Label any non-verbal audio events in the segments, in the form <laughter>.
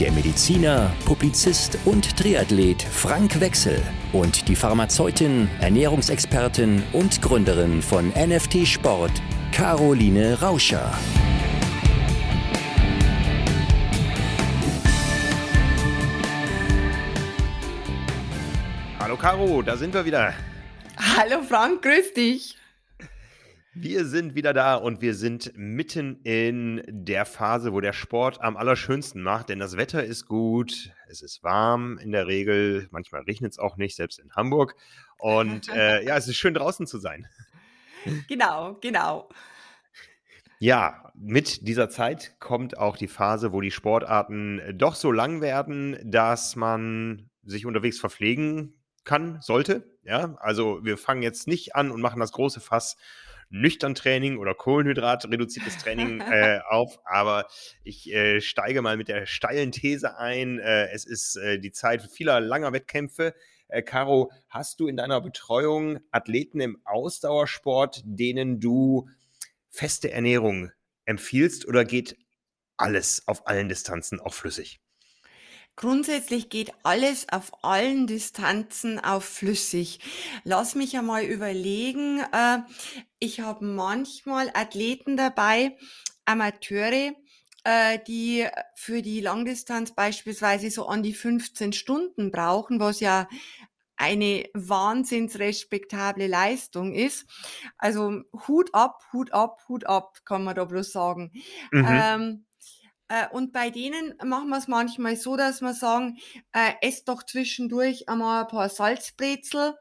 der Mediziner, Publizist und Triathlet Frank Wechsel und die Pharmazeutin, Ernährungsexpertin und Gründerin von NFT Sport, Caroline Rauscher. Hallo Caro, da sind wir wieder. Hallo Frank, grüß dich. Wir sind wieder da und wir sind mitten in der Phase, wo der Sport am allerschönsten macht, denn das Wetter ist gut, es ist warm in der Regel, manchmal regnet es auch nicht, selbst in Hamburg. Und äh, <laughs> ja, es ist schön draußen zu sein. Genau, genau. Ja, mit dieser Zeit kommt auch die Phase, wo die Sportarten doch so lang werden, dass man sich unterwegs verpflegen kann, sollte. Ja, also wir fangen jetzt nicht an und machen das große Fass nüchtern Training oder Kohlenhydrat-reduziertes Training <laughs> äh, auf. Aber ich äh, steige mal mit der steilen These ein. Äh, es ist äh, die Zeit vieler langer Wettkämpfe. Äh, Caro, hast du in deiner Betreuung Athleten im Ausdauersport, denen du feste Ernährung empfiehlst oder geht alles auf allen Distanzen auch flüssig? Grundsätzlich geht alles auf allen Distanzen auf flüssig. Lass mich einmal überlegen. Äh, ich habe manchmal Athleten dabei, Amateure, äh, die für die Langdistanz beispielsweise so an die 15 Stunden brauchen, was ja eine wahnsinnsrespektable Leistung ist. Also Hut ab, Hut ab, Hut ab, kann man da bloß sagen. Mhm. Ähm, äh, und bei denen machen wir es manchmal so, dass wir sagen, äh, esst doch zwischendurch einmal ein paar Salzbrezel,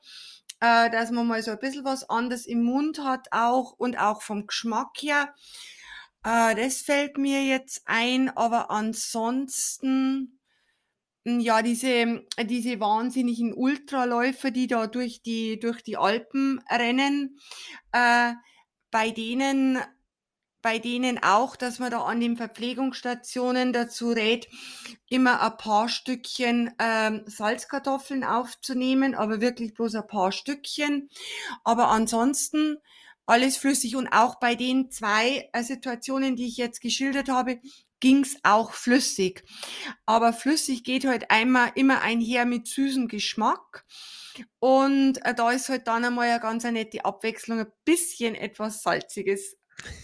äh, dass man mal so ein bisschen was anderes im Mund hat auch und auch vom Geschmack her. Äh, das fällt mir jetzt ein, aber ansonsten, hm, ja, diese, diese wahnsinnigen Ultraläufer, die da durch die, durch die Alpen rennen, äh, bei denen bei denen auch, dass man da an den Verpflegungsstationen dazu rät, immer ein paar Stückchen ähm, Salzkartoffeln aufzunehmen, aber wirklich bloß ein paar Stückchen. Aber ansonsten alles flüssig und auch bei den zwei äh, Situationen, die ich jetzt geschildert habe, ging's auch flüssig. Aber flüssig geht halt einmal immer einher mit süßem Geschmack. Und äh, da ist halt dann einmal eine ganz nette Abwechslung, ein bisschen etwas Salziges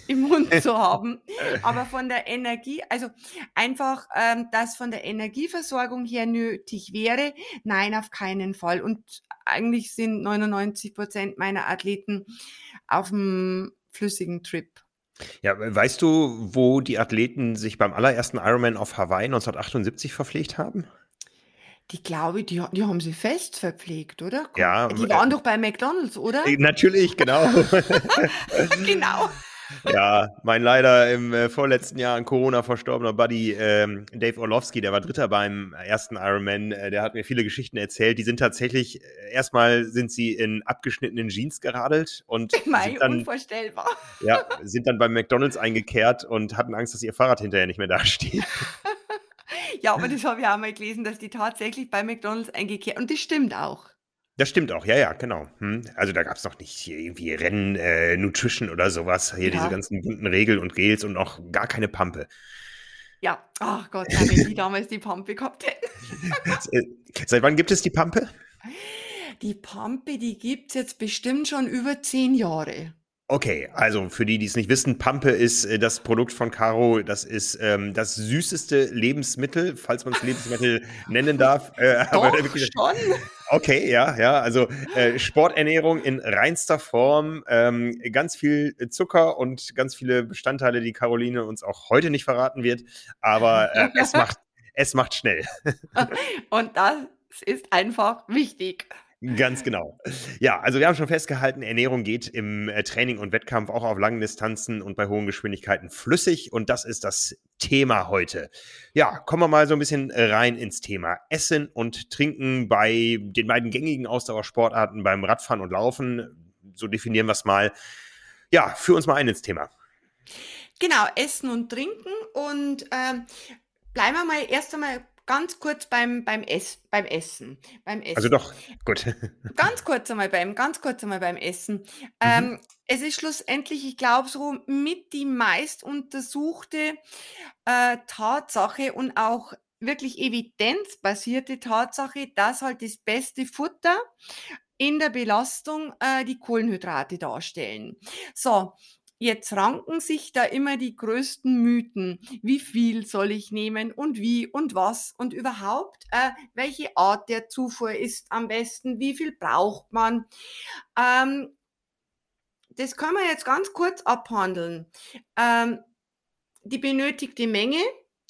im Mund zu <laughs> haben. Aber von der Energie, also einfach, ähm, das von der Energieversorgung her nötig wäre, nein, auf keinen Fall. Und eigentlich sind 99 Prozent meiner Athleten auf dem flüssigen Trip. Ja, weißt du, wo die Athleten sich beim allerersten Ironman auf Hawaii 1978 verpflegt haben? Die glaube, die, die haben sie fest verpflegt, oder? Ja. Die waren äh, doch bei McDonalds, oder? Äh, natürlich, genau. <laughs> genau <laughs> ja, mein leider im äh, vorletzten Jahr an Corona verstorbener Buddy ähm, Dave Orlovsky, der war Dritter beim ersten Ironman, äh, der hat mir viele Geschichten erzählt. Die sind tatsächlich, äh, erstmal sind sie in abgeschnittenen Jeans geradelt und <laughs> sind dann, unvorstellbar. Ja, sind dann beim McDonalds eingekehrt und hatten Angst, dass ihr Fahrrad hinterher nicht mehr dasteht. <laughs> ja, aber das habe ich auch mal gelesen, dass die tatsächlich bei McDonalds eingekehrt und das stimmt auch. Das stimmt auch, ja, ja, genau. Hm. Also da gab es noch nicht irgendwie Rennen, äh, Nutrition oder sowas. Hier ja. diese ganzen bunten Regeln und Gels und auch gar keine Pampe. Ja, ach Gott, ja, wenn die damals die Pampe gehabt hätten. <laughs> Seit wann gibt es die Pampe? Die Pampe, die gibt es jetzt bestimmt schon über zehn Jahre. Okay, also für die, die es nicht wissen, Pampe ist äh, das Produkt von Caro. Das ist ähm, das süßeste Lebensmittel, falls man es <laughs> Lebensmittel nennen darf. Äh, Doch, aber wirklich, schon. Okay, ja, ja. Also äh, Sporternährung in reinster Form, ähm, ganz viel Zucker und ganz viele Bestandteile, die Caroline uns auch heute nicht verraten wird. Aber äh, es <laughs> macht es macht schnell. <laughs> und das ist einfach wichtig. Ganz genau. Ja, also wir haben schon festgehalten, Ernährung geht im äh, Training und Wettkampf auch auf langen Distanzen und bei hohen Geschwindigkeiten flüssig und das ist das Thema heute. Ja, kommen wir mal so ein bisschen rein ins Thema Essen und Trinken bei den beiden gängigen Ausdauersportarten beim Radfahren und Laufen. So definieren wir es mal. Ja, führ uns mal ein ins Thema. Genau, Essen und Trinken und äh, bleiben wir mal erst einmal ganz kurz beim, beim, Ess, beim Essen. Beim Essen. Also doch, gut. <laughs> Ganz kurz einmal beim, ganz kurz einmal beim Essen. Mhm. Ähm, es ist schlussendlich, ich glaube, so mit die meist untersuchte äh, Tatsache und auch wirklich evidenzbasierte Tatsache, dass halt das beste Futter in der Belastung äh, die Kohlenhydrate darstellen. So, Jetzt ranken sich da immer die größten Mythen. Wie viel soll ich nehmen und wie und was und überhaupt, äh, welche Art der Zufuhr ist am besten, wie viel braucht man. Ähm, das können wir jetzt ganz kurz abhandeln. Ähm, die benötigte Menge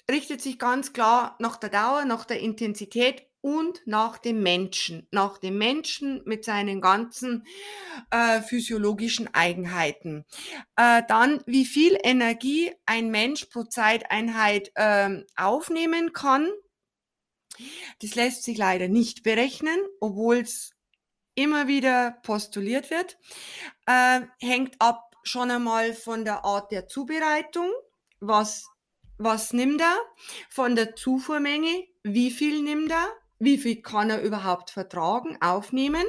richtet sich ganz klar nach der Dauer, nach der Intensität und nach dem Menschen, nach dem Menschen mit seinen ganzen äh, physiologischen Eigenheiten. Äh, dann, wie viel Energie ein Mensch pro Zeiteinheit äh, aufnehmen kann. Das lässt sich leider nicht berechnen, obwohl es immer wieder postuliert wird. Äh, hängt ab schon einmal von der Art der Zubereitung, was was nimmt er, von der Zufuhrmenge, wie viel nimmt er, wie viel kann er überhaupt vertragen, aufnehmen?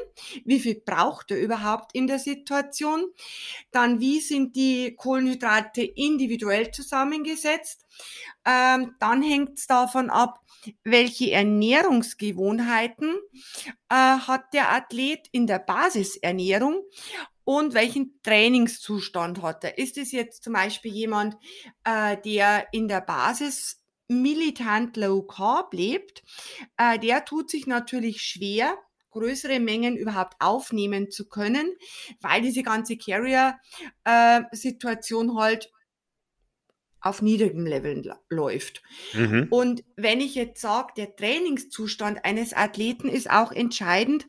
Wie viel braucht er überhaupt in der Situation? Dann, wie sind die Kohlenhydrate individuell zusammengesetzt? Ähm, dann hängt es davon ab, welche Ernährungsgewohnheiten äh, hat der Athlet in der Basisernährung und welchen Trainingszustand hat er. Ist es jetzt zum Beispiel jemand, äh, der in der Basis militant Low Carb lebt, äh, der tut sich natürlich schwer, größere Mengen überhaupt aufnehmen zu können, weil diese ganze Carrier-Situation äh, halt auf niedrigem Level läuft. Mhm. Und wenn ich jetzt sage, der Trainingszustand eines Athleten ist auch entscheidend,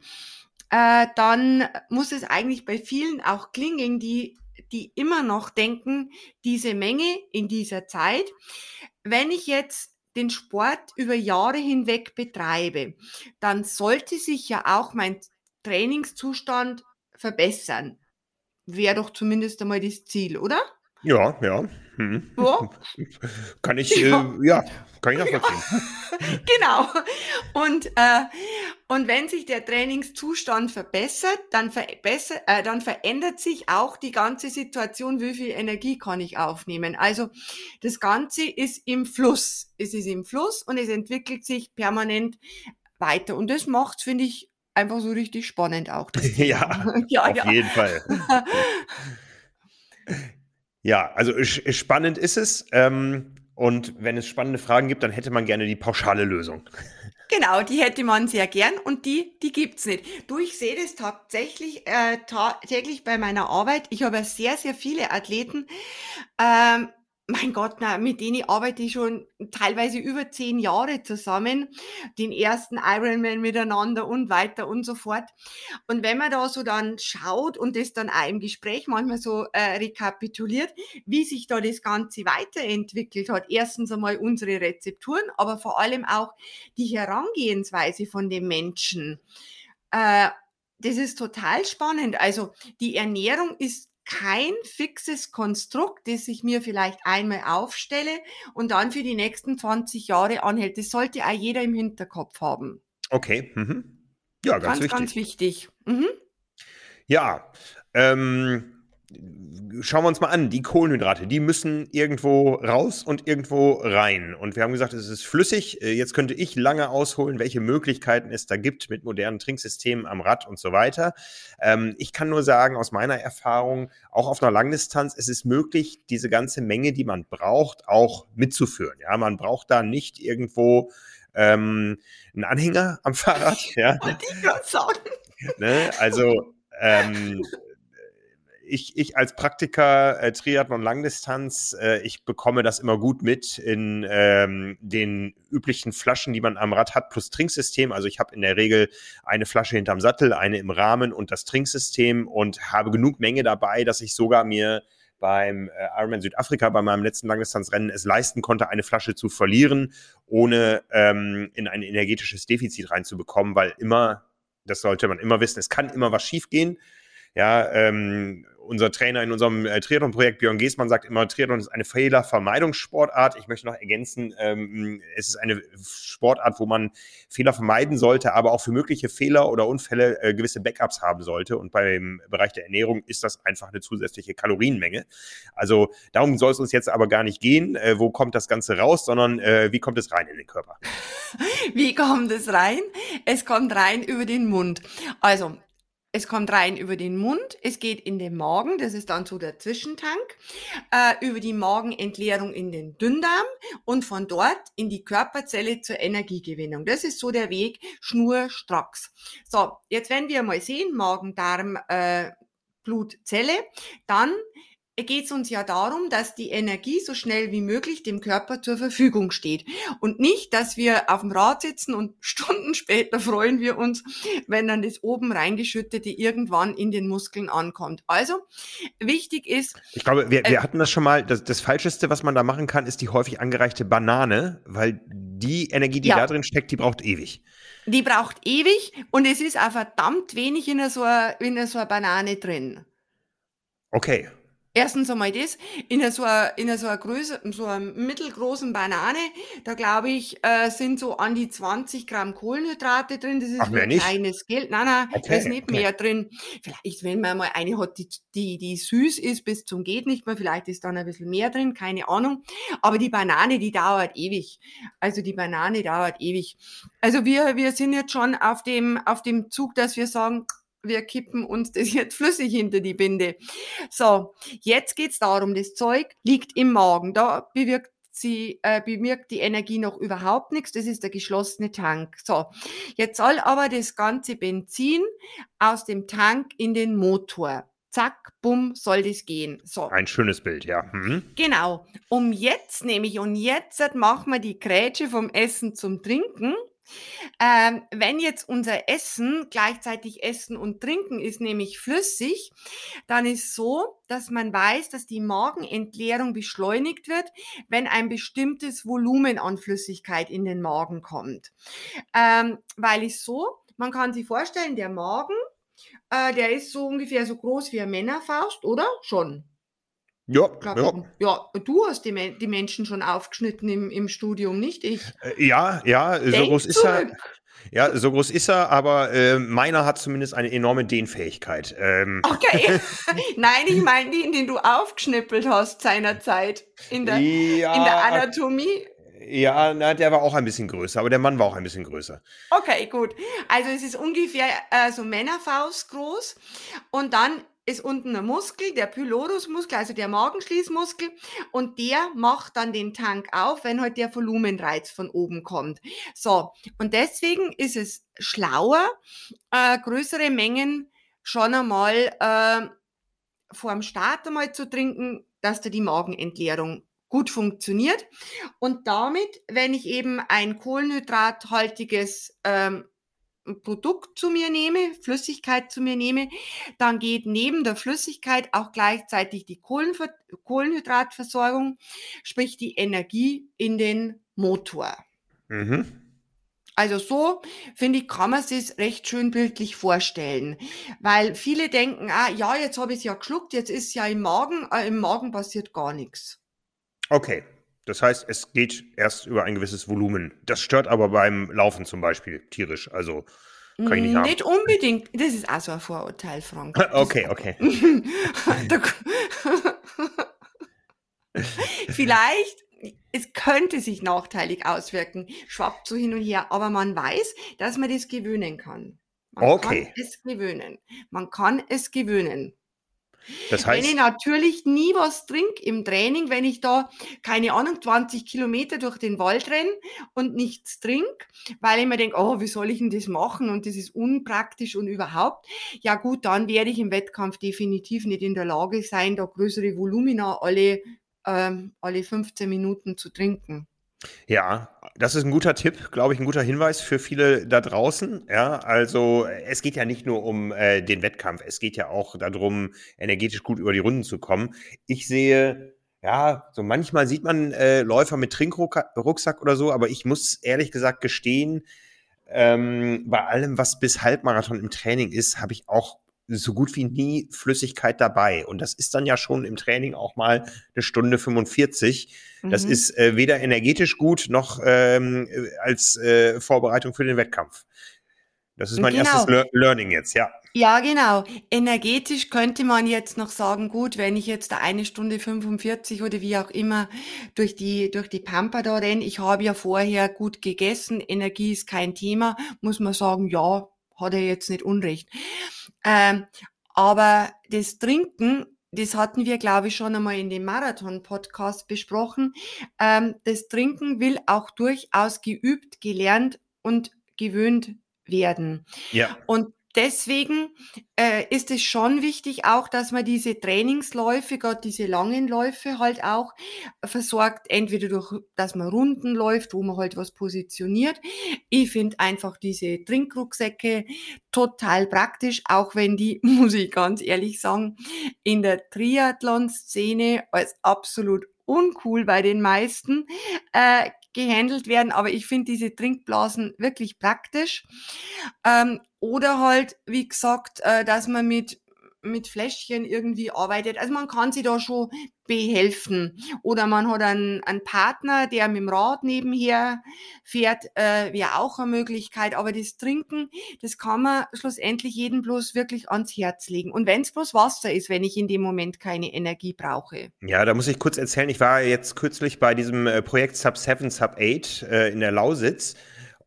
äh, dann muss es eigentlich bei vielen auch klingen, die, die immer noch denken, diese Menge in dieser Zeit wenn ich jetzt den Sport über Jahre hinweg betreibe, dann sollte sich ja auch mein Trainingszustand verbessern. Wäre doch zumindest einmal das Ziel, oder? Ja, ja. Hm. Ja. <laughs> Kann ich, <laughs> ja. Äh, ja, kann ich nachvollziehen. <laughs> genau. Und, äh, und wenn sich der Trainingszustand verbessert, dann, verbessert äh, dann verändert sich auch die ganze Situation, wie viel Energie kann ich aufnehmen. Also das Ganze ist im Fluss. Es ist im Fluss und es entwickelt sich permanent weiter. Und das macht, finde ich, einfach so richtig spannend auch. ja, ja, auf ja. jeden Fall. Ja, also spannend ist es. Ähm, und wenn es spannende Fragen gibt, dann hätte man gerne die pauschale Lösung. <laughs> Genau, die hätte man sehr gern und die, die gibt's nicht. Du, ich sehe das tatsächlich äh, ta täglich bei meiner Arbeit. Ich habe sehr, sehr viele Athleten, ähm, mein Gott, na, mit denen arbeite ich schon teilweise über zehn Jahre zusammen, den ersten Ironman miteinander und weiter und so fort. Und wenn man da so dann schaut und das dann auch im Gespräch manchmal so äh, rekapituliert, wie sich da das Ganze weiterentwickelt hat, erstens einmal unsere Rezepturen, aber vor allem auch die Herangehensweise von den Menschen. Äh, das ist total spannend. Also die Ernährung ist kein fixes Konstrukt, das ich mir vielleicht einmal aufstelle und dann für die nächsten 20 Jahre anhält. Das sollte auch jeder im Hinterkopf haben. Okay. Mhm. Ja, ganz, ganz wichtig. Ganz wichtig. Mhm. Ja, ähm, schauen wir uns mal an, die Kohlenhydrate, die müssen irgendwo raus und irgendwo rein. Und wir haben gesagt, es ist flüssig. Äh, jetzt könnte ich lange ausholen, welche Möglichkeiten es da gibt mit modernen Trinksystemen am Rad und so weiter. Ähm, ich kann nur sagen, aus meiner Erfahrung, auch auf einer Langdistanz, es ist möglich, diese ganze Menge, die man braucht, auch mitzuführen. Ja, man braucht da nicht irgendwo ähm, einen Anhänger am <laughs> Fahrrad. Ja. Ich gerade sagen. Ne? Also ähm, ich, ich als Praktiker äh, Triathlon Langdistanz, äh, ich bekomme das immer gut mit in ähm, den üblichen Flaschen, die man am Rad hat, plus Trinksystem. Also ich habe in der Regel eine Flasche hinterm Sattel, eine im Rahmen und das Trinksystem und habe genug Menge dabei, dass ich sogar mir beim äh, Ironman Südafrika, bei meinem letzten Langdistanzrennen, es leisten konnte, eine Flasche zu verlieren, ohne ähm, in ein energetisches Defizit reinzubekommen, weil immer, das sollte man immer wissen, es kann immer was schiefgehen. Ja, ähm, unser Trainer in unserem äh, Triathlon-Projekt, Björn Geßmann, sagt immer, Triathlon ist eine Fehlervermeidungssportart. Ich möchte noch ergänzen, ähm, es ist eine Sportart, wo man Fehler vermeiden sollte, aber auch für mögliche Fehler oder Unfälle äh, gewisse Backups haben sollte. Und beim Bereich der Ernährung ist das einfach eine zusätzliche Kalorienmenge. Also darum soll es uns jetzt aber gar nicht gehen, äh, wo kommt das Ganze raus, sondern äh, wie kommt es rein in den Körper? <laughs> Wie kommt es rein? Es kommt rein über den Mund. Also es kommt rein über den Mund, es geht in den Magen, das ist dann so der Zwischentank, äh, über die Magenentleerung in den Dünndarm und von dort in die Körperzelle zur Energiegewinnung. Das ist so der Weg schnurstracks. So, jetzt wenn wir mal sehen, Magen, Darm, äh, Blut, Zelle, dann geht es uns ja darum, dass die Energie so schnell wie möglich dem Körper zur Verfügung steht. Und nicht, dass wir auf dem Rad sitzen und <laughs> Stunden später freuen wir uns, wenn dann das oben reingeschüttete irgendwann in den Muskeln ankommt. Also wichtig ist. Ich glaube, wir, wir äh, hatten das schon mal. Das, das Falscheste, was man da machen kann, ist die häufig angereichte Banane, weil die Energie, die ja. da drin steckt, die braucht ewig. Die braucht ewig und es ist auch verdammt wenig in so einer, in so einer Banane drin. Okay. Erstens einmal das, in so einer, in so einer Größe, so einer mittelgroßen Banane, da glaube ich, äh, sind so an die 20 Gramm Kohlenhydrate drin. Das ist Ach, ein kleines Geld. Nein, nein, okay, da ist nicht okay. mehr drin. Vielleicht, wenn man mal eine hat, die, die, die süß ist bis zum geht nicht mehr, vielleicht ist dann ein bisschen mehr drin, keine Ahnung. Aber die Banane, die dauert ewig. Also die Banane dauert ewig. Also wir, wir sind jetzt schon auf dem, auf dem Zug, dass wir sagen, wir kippen uns das jetzt flüssig hinter die Binde. So, jetzt geht's darum, das Zeug liegt im Magen. Da bewirkt sie äh, bewirkt die Energie noch überhaupt nichts. Das ist der geschlossene Tank. So, jetzt soll aber das ganze Benzin aus dem Tank in den Motor. Zack, bumm, soll das gehen. So. Ein schönes Bild, ja. Mhm. Genau. Um jetzt nämlich, und jetzt machen wir die Grätsche vom Essen zum Trinken. Ähm, wenn jetzt unser Essen gleichzeitig Essen und Trinken ist, nämlich flüssig, dann ist so, dass man weiß, dass die Magenentleerung beschleunigt wird, wenn ein bestimmtes Volumen an Flüssigkeit in den Magen kommt. Ähm, weil es so, man kann sich vorstellen, der Magen, äh, der ist so ungefähr so groß wie eine Männerfaust, oder? Schon. Ja, ja. ja, du hast die, die Menschen schon aufgeschnitten im, im Studium, nicht ich. Äh, ja, ja, so groß ist er. Ja, so groß ist er, aber äh, meiner hat zumindest eine enorme Dehnfähigkeit. Ähm. Okay. <laughs> <laughs> Nein, ich meine den, den du aufgeschnippelt hast seinerzeit in der, ja, in der Anatomie. Ja, na, der war auch ein bisschen größer, aber der Mann war auch ein bisschen größer. Okay, gut. Also es ist ungefähr äh, so Männerfaust groß und dann ist unten ein Muskel, der Pylorusmuskel, also der Magenschließmuskel, und der macht dann den Tank auf, wenn halt der Volumenreiz von oben kommt. So, und deswegen ist es schlauer, äh, größere Mengen schon einmal äh, vor dem Start einmal zu trinken, dass da die Magenentleerung gut funktioniert. Und damit, wenn ich eben ein kohlenhydrathaltiges ähm, Produkt zu mir nehme, Flüssigkeit zu mir nehme, dann geht neben der Flüssigkeit auch gleichzeitig die Kohlenver Kohlenhydratversorgung, sprich die Energie in den Motor. Mhm. Also so, finde ich, kann man sich recht schön bildlich vorstellen. Weil viele denken, ah ja, jetzt habe ich es ja geschluckt, jetzt ist es ja im Magen, äh, im Magen passiert gar nichts. Okay, das heißt, es geht erst über ein gewisses Volumen. Das stört aber beim Laufen zum Beispiel tierisch. Also kann ich nicht haben. Nicht unbedingt. Das ist auch so ein Vorurteil, Frank. <laughs> okay, okay. <laughs> Vielleicht, es könnte sich nachteilig auswirken, schwappt so hin und her, aber man weiß, dass man das gewöhnen kann. Man okay. kann es gewöhnen. Man kann es gewöhnen. Das heißt, wenn ich natürlich nie was trinke im Training, wenn ich da, keine Ahnung, 20 Kilometer durch den Wald renne und nichts trinke, weil ich mir denke, oh, wie soll ich denn das machen und das ist unpraktisch und überhaupt, ja gut, dann werde ich im Wettkampf definitiv nicht in der Lage sein, da größere Volumina alle, ähm, alle 15 Minuten zu trinken. Ja, das ist ein guter Tipp, glaube ich, ein guter Hinweis für viele da draußen. Ja, also es geht ja nicht nur um äh, den Wettkampf, es geht ja auch darum, energetisch gut über die Runden zu kommen. Ich sehe, ja, so manchmal sieht man äh, Läufer mit Trinkrucksack oder so, aber ich muss ehrlich gesagt gestehen, ähm, bei allem, was bis Halbmarathon im Training ist, habe ich auch so gut wie nie Flüssigkeit dabei. Und das ist dann ja schon im Training auch mal eine Stunde 45. Mhm. Das ist äh, weder energetisch gut noch ähm, als äh, Vorbereitung für den Wettkampf. Das ist mein genau. erstes Le Learning jetzt, ja. Ja, genau. Energetisch könnte man jetzt noch sagen, gut, wenn ich jetzt da eine Stunde 45 oder wie auch immer durch die, durch die Pampa da renne, ich habe ja vorher gut gegessen, Energie ist kein Thema, muss man sagen, ja, hat er jetzt nicht Unrecht. Ähm, aber das Trinken, das hatten wir, glaube ich, schon einmal in dem Marathon-Podcast besprochen. Ähm, das Trinken will auch durchaus geübt, gelernt und gewöhnt werden. Ja. Und deswegen äh, ist es schon wichtig auch, dass man diese Trainingsläufe, gerade diese langen Läufe halt auch versorgt, entweder durch, dass man Runden läuft, wo man halt was positioniert. Ich finde einfach diese Trinkrucksäcke total praktisch, auch wenn die, <laughs> muss ich ganz ehrlich sagen, in der Triathlon-Szene als absolut uncool bei den meisten äh, gehandelt werden, aber ich finde diese Trinkblasen wirklich praktisch. Ähm, oder halt, wie gesagt, äh, dass man mit mit Fläschchen irgendwie arbeitet. Also man kann sich da schon behelfen. Oder man hat einen, einen Partner, der mit dem Rad nebenher fährt, äh, wäre auch eine Möglichkeit. Aber das Trinken, das kann man schlussendlich jedem bloß wirklich ans Herz legen. Und wenn es bloß Wasser ist, wenn ich in dem Moment keine Energie brauche. Ja, da muss ich kurz erzählen, ich war jetzt kürzlich bei diesem äh, Projekt Sub 7, Sub 8 äh, in der Lausitz.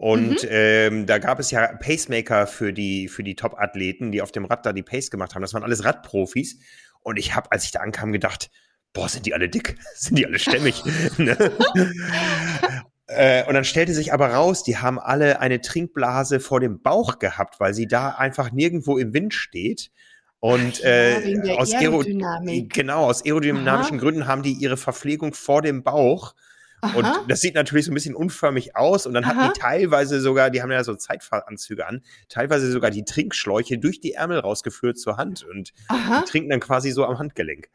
Und mhm. ähm, da gab es ja Pacemaker für die, für die Top-Athleten, die auf dem Rad da die Pace gemacht haben. Das waren alles Radprofis. Und ich habe, als ich da ankam, gedacht, boah, sind die alle dick? <laughs> sind die alle stämmig? <laughs> Ne? äh, und dann stellte sich aber raus, die haben alle eine Trinkblase vor dem Bauch gehabt, weil sie da einfach nirgendwo im Wind steht. Und äh, ja, aus Aerodynamik. genau aus aerodynamischen Aha. Gründen haben die ihre Verpflegung vor dem Bauch Aha. Und das sieht natürlich so ein bisschen unförmig aus. Und dann Aha. hatten die teilweise sogar, die haben ja so Zeitfahranzüge an, teilweise sogar die Trinkschläuche durch die Ärmel rausgeführt zur Hand. Und Aha. die trinken dann quasi so am Handgelenk.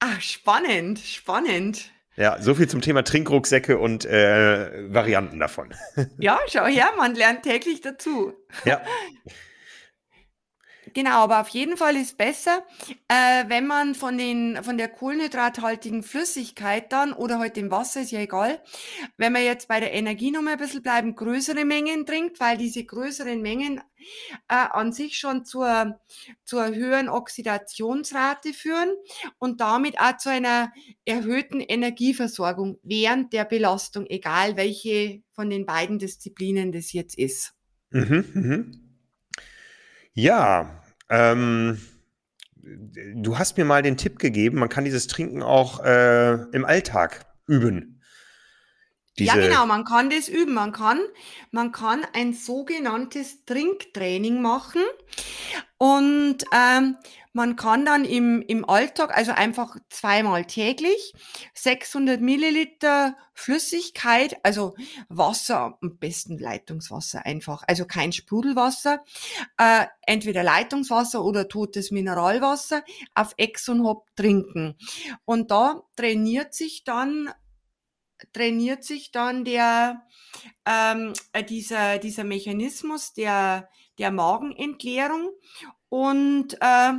Ach, spannend, spannend. Ja, so viel zum Thema Trinkrucksäcke und äh, Varianten davon. Ja, schau her, man lernt täglich dazu. Ja. <laughs> Genau, aber auf jeden Fall ist besser, äh, wenn man von den von der kohlenhydrathaltigen Flüssigkeit dann oder halt dem Wasser, ist ja egal, wenn man jetzt bei der Energie noch mal ein bisschen bleiben, größere Mengen trinkt, weil diese größeren Mengen äh, an sich schon zur, zur höheren Oxidationsrate führen und damit auch zu einer erhöhten Energieversorgung während der Belastung, egal welche von den beiden Disziplinen das jetzt ist. Mhm, mhm. Ja, ähm, du hast mir mal den Tipp gegeben, man kann dieses Trinken auch äh, im Alltag üben. Ja, genau, man kann das üben. Man kann, man kann ein sogenanntes Trinktraining machen. Und ähm, man kann dann im, im Alltag, also einfach zweimal täglich, 600 Milliliter Flüssigkeit, also Wasser, am besten Leitungswasser einfach, also kein Sprudelwasser, äh, entweder Leitungswasser oder totes Mineralwasser auf Ex und Hop trinken. Und da trainiert sich dann trainiert sich dann der ähm, äh, dieser dieser Mechanismus der der Magenentleerung und äh,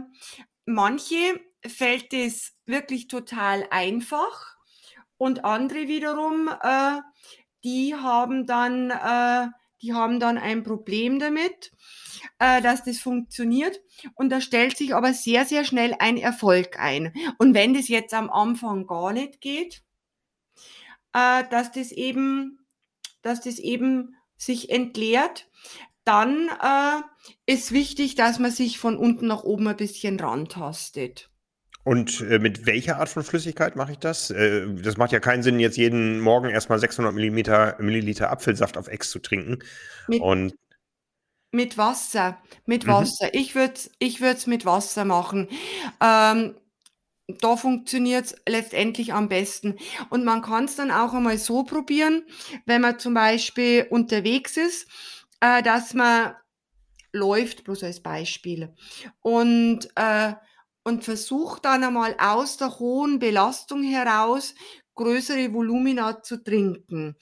manche fällt es wirklich total einfach und andere wiederum, äh, die haben dann, äh, die haben dann ein Problem damit, äh, dass das funktioniert. Und da stellt sich aber sehr, sehr schnell ein Erfolg ein. Und wenn das jetzt am Anfang gar nicht geht, äh, dass das eben, dass das eben sich entleert, dann äh, ist wichtig, dass man sich von unten nach oben ein bisschen rantastet. Und äh, mit welcher Art von Flüssigkeit mache ich das? Äh, das macht ja keinen Sinn, jetzt jeden Morgen erstmal 600 Milliliter, Milliliter Apfelsaft auf Ex zu trinken. Mit, Und mit Wasser, mit mhm. Wasser. Ich würde es ich würd's mit Wasser machen. Ähm, da funktioniert es letztendlich am besten. Und man kann es dann auch einmal so probieren, wenn man zum Beispiel unterwegs ist, äh, dass man läuft, bloß als Beispiel. Und äh, und versucht dann einmal aus der hohen Belastung heraus größere Volumina zu trinken.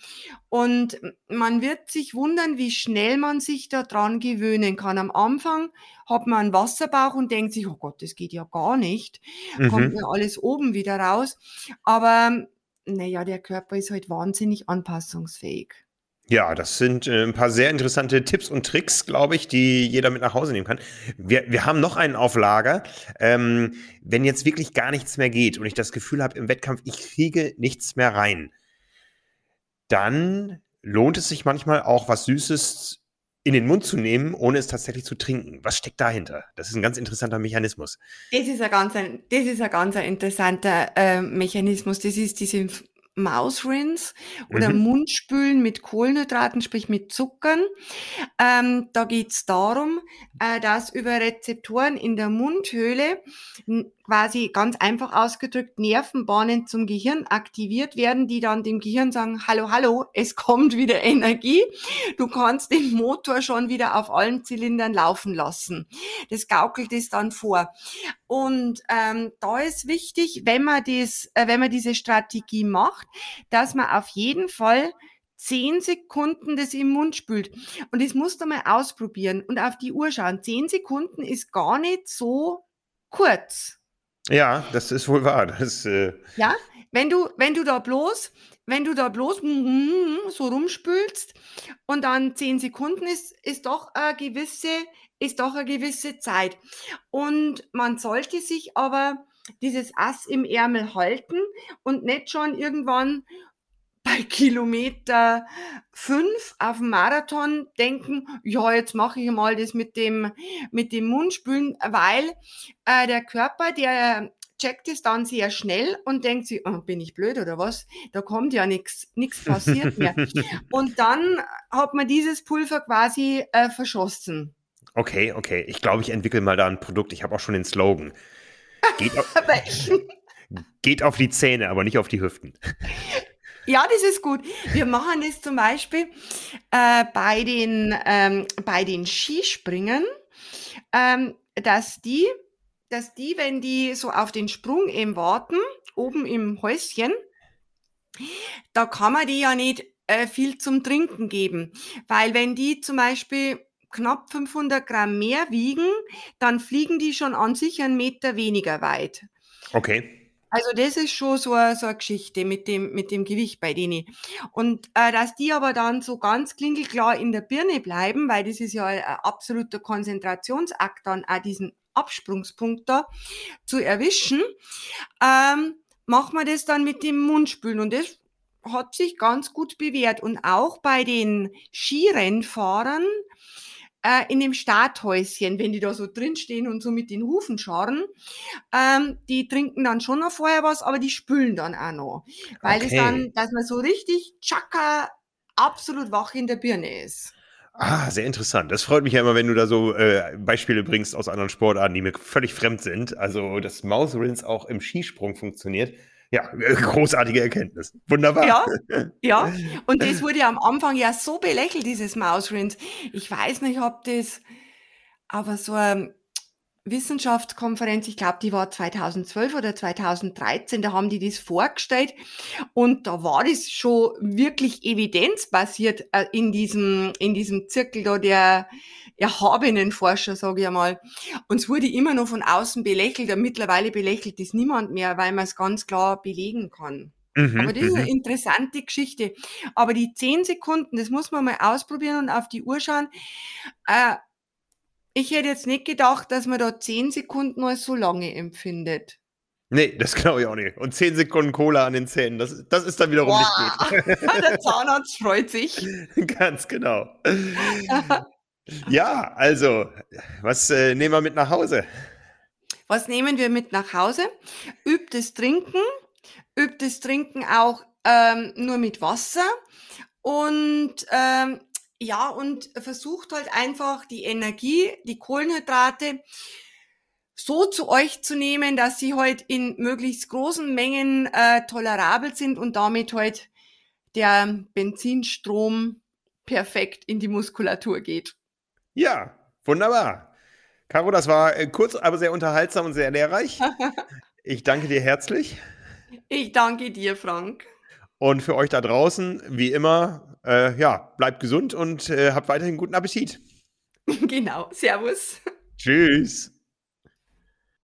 Und man wird sich wundern, wie schnell man sich daran gewöhnen kann. Am Anfang hat man einen Wasserbauch und denkt sich, oh Gott, das geht ja gar nicht. Mhm. Kommt mir alles oben wieder raus. Aber naja, der Körper ist halt wahnsinnig anpassungsfähig. Ja, das sind äh, ein paar sehr interessante Tipps und Tricks, glaube ich, die jeder mit nach Hause nehmen kann. Wir, wir haben noch einen auf Lager. Ähm, wenn jetzt wirklich gar nichts mehr geht und ich das Gefühl habe im Wettkampf, ich kriege nichts mehr rein, dann lohnt es sich manchmal auch was Süßes in den Mund zu nehmen, ohne es tatsächlich zu trinken. Was steckt dahinter? Das ist ein ganz interessanter Mechanismus. Das ist ein ganz, das ist ein ganz interessanter äh, Mechanismus. Das ist diese Mausrinse oder mhm. Mundspülen mit Kohlenhydraten, sprich mit Zuckern. Ähm, da geht's darum, äh, dass über Rezeptoren in der Mundhöhle quasi ganz einfach ausgedrückt Nervenbahnen zum Gehirn aktiviert werden, die dann dem Gehirn sagen, hallo, hallo, es kommt wieder Energie. Du kannst den Motor schon wieder auf allen Zylindern laufen lassen. Das gaukelt es dann vor. Und ähm, da ist wichtig, wenn man das, äh, wenn man diese Strategie macht, dass man auf jeden Fall zehn Sekunden das im Mund spült. Und das musst du mal ausprobieren und auf die Uhr schauen. Zehn Sekunden ist gar nicht so kurz. Ja, das ist wohl wahr. Das, äh ja, wenn du, wenn du da bloß, wenn du da bloß so rumspülst und dann zehn Sekunden ist, ist doch eine gewisse, ist doch eine gewisse Zeit. Und man sollte sich aber dieses Ass im Ärmel halten und nicht schon irgendwann bei <laughs> Kilometer fünf auf dem Marathon denken, ja, jetzt mache ich mal das mit dem, mit dem Mundspülen, weil äh, der Körper, der checkt es dann sehr schnell und denkt sich, oh, bin ich blöd oder was? Da kommt ja nichts, nichts passiert mehr. <laughs> und dann hat man dieses Pulver quasi äh, verschossen. Okay, okay. Ich glaube, ich entwickle mal da ein Produkt. Ich habe auch schon den Slogan. Geht <laughs> auf, geht auf die Zähne, aber nicht auf die Hüften. Ja, das ist gut. Wir machen das zum Beispiel äh, bei, den, ähm, bei den Skispringen, ähm, dass die, dass die, wenn die so auf den Sprung eben warten, oben im Häuschen, da kann man die ja nicht äh, viel zum Trinken geben, weil wenn die zum Beispiel knapp 500 Gramm mehr wiegen, dann fliegen die schon an sich einen Meter weniger weit. Okay. Also das ist schon so eine, so eine Geschichte mit dem, mit dem Gewicht bei denen. Und äh, dass die aber dann so ganz klingelklar in der Birne bleiben, weil das ist ja ein, ein absoluter Konzentrationsakt dann auch diesen Absprungspunkt da zu erwischen, ähm, macht man das dann mit dem Mundspülen und das hat sich ganz gut bewährt. Und auch bei den Skirennfahrern äh, in dem Starthäuschen, wenn die da so drinstehen und so mit den Hufen scharren, ähm, die trinken dann schon noch vorher was, aber die spülen dann auch noch. Weil okay. es dann, dass man so richtig tschakka absolut wach in der Birne ist. Ah, sehr interessant. Das freut mich ja immer, wenn du da so äh, Beispiele bringst aus anderen Sportarten, die mir völlig fremd sind. Also, dass Mouth Rinse auch im Skisprung funktioniert. Ja, großartige Erkenntnis. Wunderbar. Ja, <laughs> ja. Und das wurde am Anfang ja so belächelt, dieses Mausrinse. Ich weiß nicht, ob das, aber so eine Wissenschaftskonferenz, ich glaube, die war 2012 oder 2013, da haben die das vorgestellt und da war das schon wirklich evidenzbasiert äh, in diesem, in diesem Zirkel da der, erhabenen Forscher, sage ich einmal. Und es wurde immer noch von außen belächelt, und mittlerweile belächelt es niemand mehr, weil man es ganz klar belegen kann. Mhm, Aber das ist eine mhm. interessante Geschichte. Aber die zehn Sekunden, das muss man mal ausprobieren und auf die Uhr schauen. Äh, ich hätte jetzt nicht gedacht, dass man da zehn Sekunden als so lange empfindet. Nee, das glaube ich auch nicht. Und zehn Sekunden Cola an den Zähnen, das, das ist dann wiederum Boah. nicht gut. <laughs> Der Zahnarzt freut sich. <laughs> Ganz genau. <laughs> Ja, also, was äh, nehmen wir mit nach Hause? Was nehmen wir mit nach Hause? Übt das Trinken, übt das Trinken auch ähm, nur mit Wasser und ähm, ja, und versucht halt einfach die Energie, die Kohlenhydrate so zu euch zu nehmen, dass sie halt in möglichst großen Mengen äh, tolerabel sind und damit halt der Benzinstrom perfekt in die Muskulatur geht. Ja, wunderbar. Caro, das war äh, kurz, aber sehr unterhaltsam und sehr lehrreich. <laughs> Ich danke dir herzlich. Ich danke dir, Frank. Und für euch da draußen, wie immer, äh, ja, bleibt gesund und äh, habt weiterhin guten Appetit. <laughs> Genau. Servus. Tschüss.